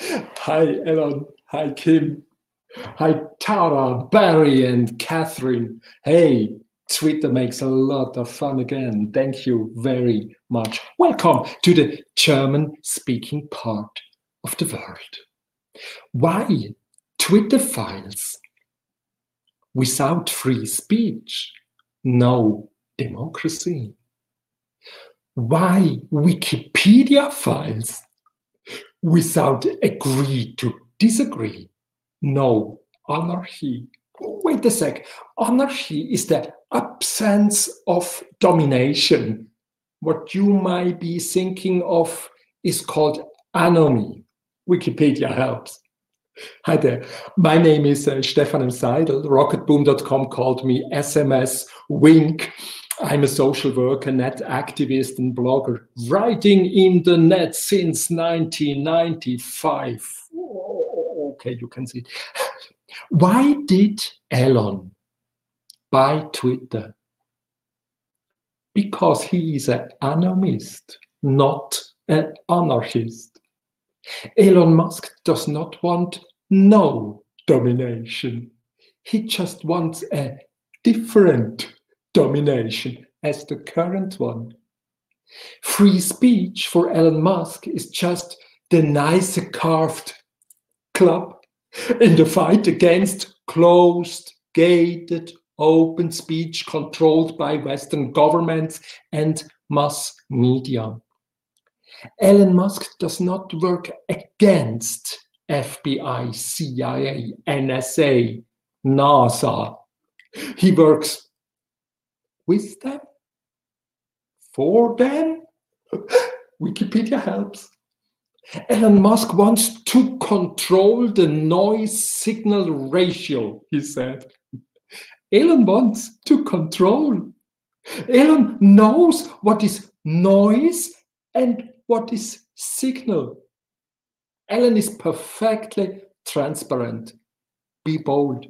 Hi, Elon. Hi, Kim. Hi, Tara, Bari, and Katherine. Hey, Twitter makes a lot of fun again. Thank you very much. Welcome to the German speaking part of the world. Why Twitter files? Without free speech, no democracy. Why Wikipedia files? Without agree to disagree, no anarchy. Wait a sec. Anarchy is the absence of domination. What you might be thinking of is called anomy. Wikipedia helps. Hi there. My name is uh, Stefan. Seidel. Rocketboom.com called me SMS Wink. I'm a social worker, net activist, and blogger, writing in the net since 1995. Oh, okay, you can see. Why did Elon buy Twitter? Because he is an anomist, not an anarchist. Elon Musk does not want no domination. He just wants a different domination as the current one. Free speech for Elon Musk is just the nicer carved club in the fight against closed, gated, open speech controlled by Western governments and mass media. Elon Musk does not work against FBI, CIA, NSA, NASA. He works with them, for them. Wikipedia helps. Elon Musk wants to control the noise signal ratio, he said. Elon wants to control. Elon knows what is noise and what is signal. Elon is perfectly transparent. Be bold.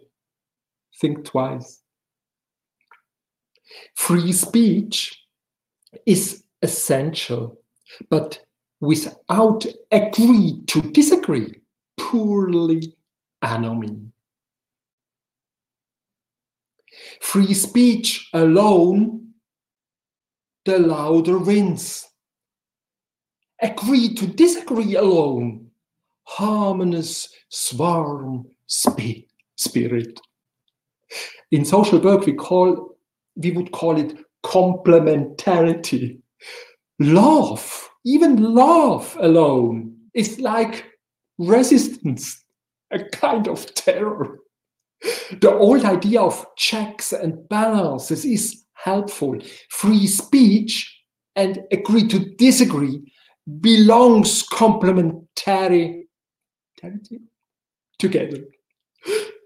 Think twice. Free speech is essential, but without agree to disagree, poorly anomy. Free speech alone, the louder wins. Agree to disagree alone, harmonious swarm spirit. In social work, we call we would call it complementarity. Love, even love alone, is like resistance, a kind of terror. The old idea of checks and balances is helpful. Free speech and agree to disagree belongs complementary together.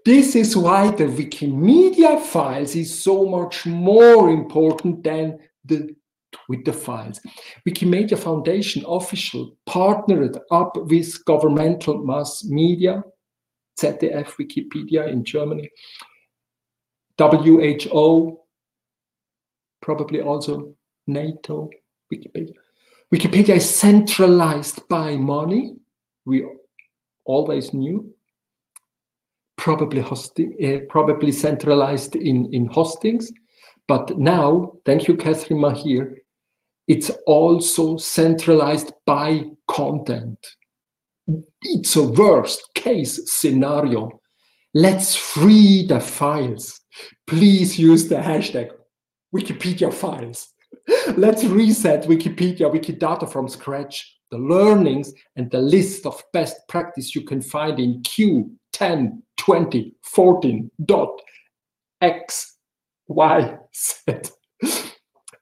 This is why the Wikimedia files is so much more important than the Twitter files. Wikimedia Foundation official partnered up with governmental mass media, ZDF, Wikipedia in Germany, WHO, probably also NATO, Wikipedia. Wikipedia is centralized by money. We always knew probably hosting, uh, probably centralized in, in hostings. But now, thank you, Katherine Maher, it's also centralized by content. It's a worst case scenario. Let's free the files. Please use the hashtag Wikipedia files. Let's reset Wikipedia, Wikidata from scratch. The learnings and the list of best practice you can find in Q10 2014 dot.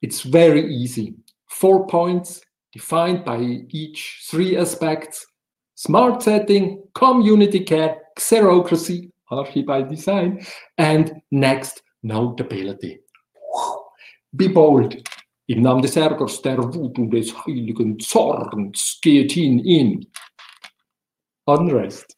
It's very easy. Four points defined by each three aspects smart setting, community care, xerocracy, hierarchy by design, and next, notability. Be bold. Im Namen des Ärgers, der Wut und des heiligen Zorns geht ihn in. Unrest.